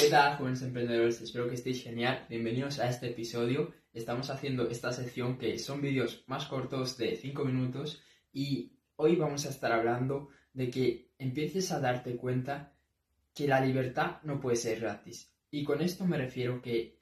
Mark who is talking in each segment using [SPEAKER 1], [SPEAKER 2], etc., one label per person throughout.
[SPEAKER 1] ¿Qué tal, jóvenes emprendedores? Espero que estéis genial. Bienvenidos a este episodio. Estamos haciendo esta sección que son vídeos más cortos de 5 minutos y hoy vamos a estar hablando de que empieces a darte cuenta que la libertad no puede ser gratis. Y con esto me refiero que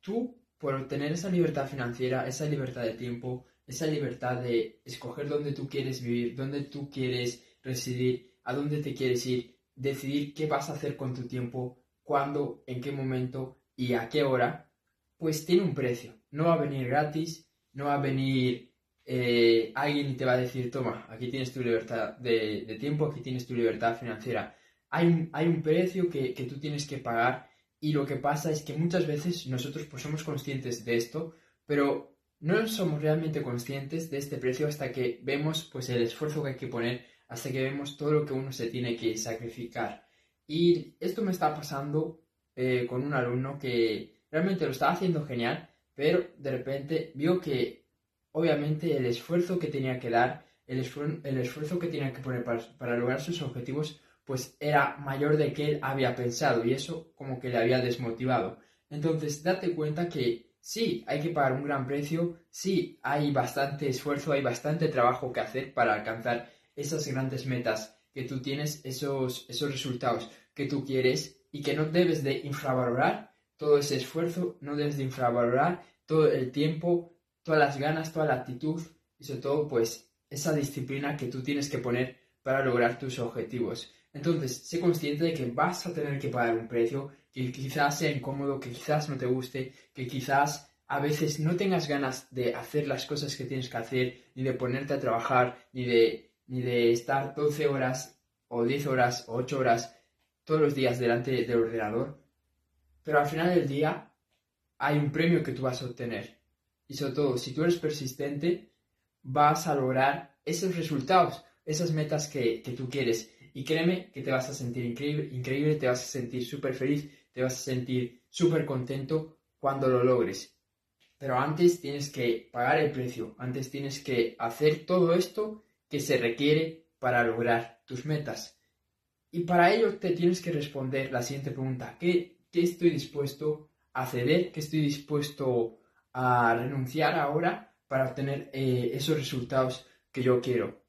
[SPEAKER 1] tú, por obtener esa libertad financiera, esa libertad de tiempo, esa libertad de escoger dónde tú quieres vivir, dónde tú quieres residir, a dónde te quieres ir, decidir qué vas a hacer con tu tiempo, cuándo, en qué momento y a qué hora, pues tiene un precio. No va a venir gratis, no va a venir eh, alguien y te va a decir, toma, aquí tienes tu libertad de, tiempo, aquí tienes tu libertad financiera. Hay un, hay un precio que, que, tú tienes que pagar y lo que pasa es que muchas veces nosotros pues somos conscientes de esto, pero no somos realmente conscientes de este precio hasta que vemos pues el esfuerzo que hay que poner, hasta que vemos todo lo que uno se tiene que sacrificar. Y esto me está pasando eh, con un alumno que realmente lo estaba haciendo genial, pero de repente vio que obviamente el esfuerzo que tenía que dar, el, el esfuerzo que tenía que poner para, para lograr sus objetivos, pues era mayor de que él había pensado y eso como que le había desmotivado. Entonces, date cuenta que sí, hay que pagar un gran precio, sí, hay bastante esfuerzo, hay bastante trabajo que hacer para alcanzar esas grandes metas que tú tienes, esos, esos resultados que tú quieres y que no debes de infravalorar todo ese esfuerzo, no debes de infravalorar todo el tiempo, todas las ganas, toda la actitud y sobre todo pues esa disciplina que tú tienes que poner para lograr tus objetivos. Entonces, sé consciente de que vas a tener que pagar un precio que quizás sea incómodo, que quizás no te guste, que quizás a veces no tengas ganas de hacer las cosas que tienes que hacer, ni de ponerte a trabajar, ni de, ni de estar 12 horas o 10 horas o 8 horas todos los días delante del ordenador. Pero al final del día hay un premio que tú vas a obtener. Y sobre todo, si tú eres persistente, vas a lograr esos resultados, esas metas que, que tú quieres. Y créeme que te vas a sentir increíble, increíble te vas a sentir súper feliz, te vas a sentir súper contento cuando lo logres. Pero antes tienes que pagar el precio, antes tienes que hacer todo esto que se requiere para lograr tus metas. Y para ello te tienes que responder la siguiente pregunta. ¿Qué, estoy dispuesto a ceder? ¿Qué estoy dispuesto a renunciar ahora para obtener eh, esos resultados que yo quiero?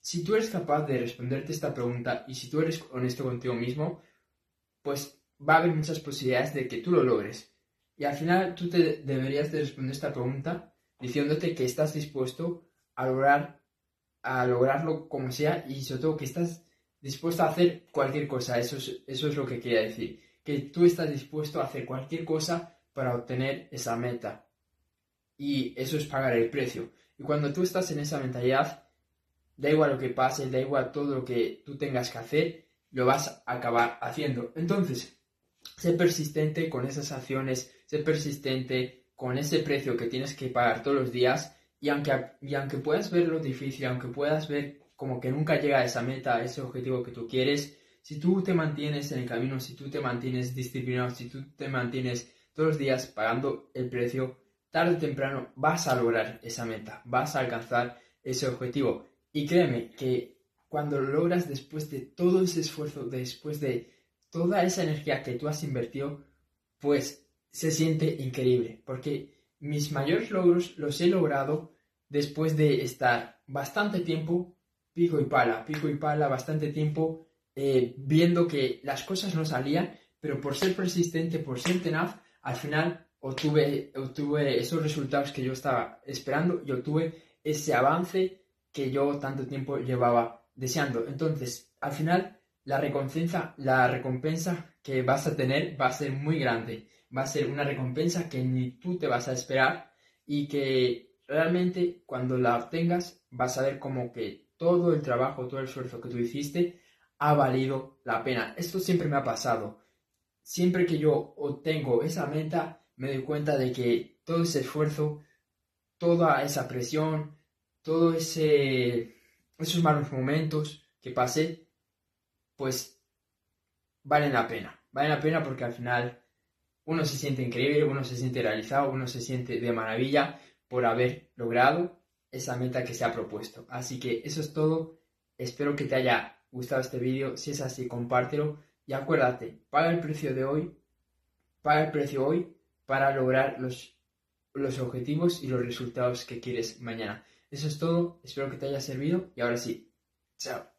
[SPEAKER 1] Si tú eres capaz de responderte esta pregunta y si tú eres honesto contigo mismo, pues va a haber muchas posibilidades de que tú lo logres. Y al final tú te deberías de responder esta pregunta diciéndote que estás dispuesto a lograr a lograrlo como sea y sobre todo que estás dispuesto a hacer cualquier cosa. Eso es, eso es lo que quería decir. Que tú estás dispuesto a hacer cualquier cosa para obtener esa meta. Y eso es pagar el precio. Y cuando tú estás en esa mentalidad, da igual lo que pase, da igual todo lo que tú tengas que hacer, lo vas a acabar haciendo. Entonces, Sé persistente con esas acciones, sé persistente con ese precio que tienes que pagar todos los días y aunque, y aunque puedas verlo difícil, aunque puedas ver como que nunca llega a esa meta, a ese objetivo que tú quieres, si tú te mantienes en el camino, si tú te mantienes disciplinado, si tú te mantienes todos los días pagando el precio, tarde o temprano vas a lograr esa meta, vas a alcanzar ese objetivo. Y créeme que cuando lo logras después de todo ese esfuerzo, después de toda esa energía que tú has invertido, pues se siente increíble, porque mis mayores logros los he logrado después de estar bastante tiempo pico y pala, pico y pala, bastante tiempo eh, viendo que las cosas no salían, pero por ser persistente, por ser tenaz, al final obtuve, obtuve esos resultados que yo estaba esperando y obtuve ese avance que yo tanto tiempo llevaba deseando. Entonces, al final la recompensa, la recompensa que vas a tener va a ser muy grande. Va a ser una recompensa que ni tú te vas a esperar y que realmente cuando la obtengas vas a ver como que todo el trabajo, todo el esfuerzo que tú hiciste ha valido la pena. Esto siempre me ha pasado. Siempre que yo obtengo esa meta, me doy cuenta de que todo ese esfuerzo, toda esa presión, todos esos malos momentos que pasé, pues valen la pena. Valen la pena porque al final uno se siente increíble, uno se siente realizado, uno se siente de maravilla por haber logrado esa meta que se ha propuesto. Así que eso es todo. Espero que te haya gustado este vídeo. Si es así, compártelo. Y acuérdate, paga el precio de hoy, paga el precio hoy para lograr los, los objetivos y los resultados que quieres mañana. Eso es todo, espero que te haya servido y ahora sí, chao.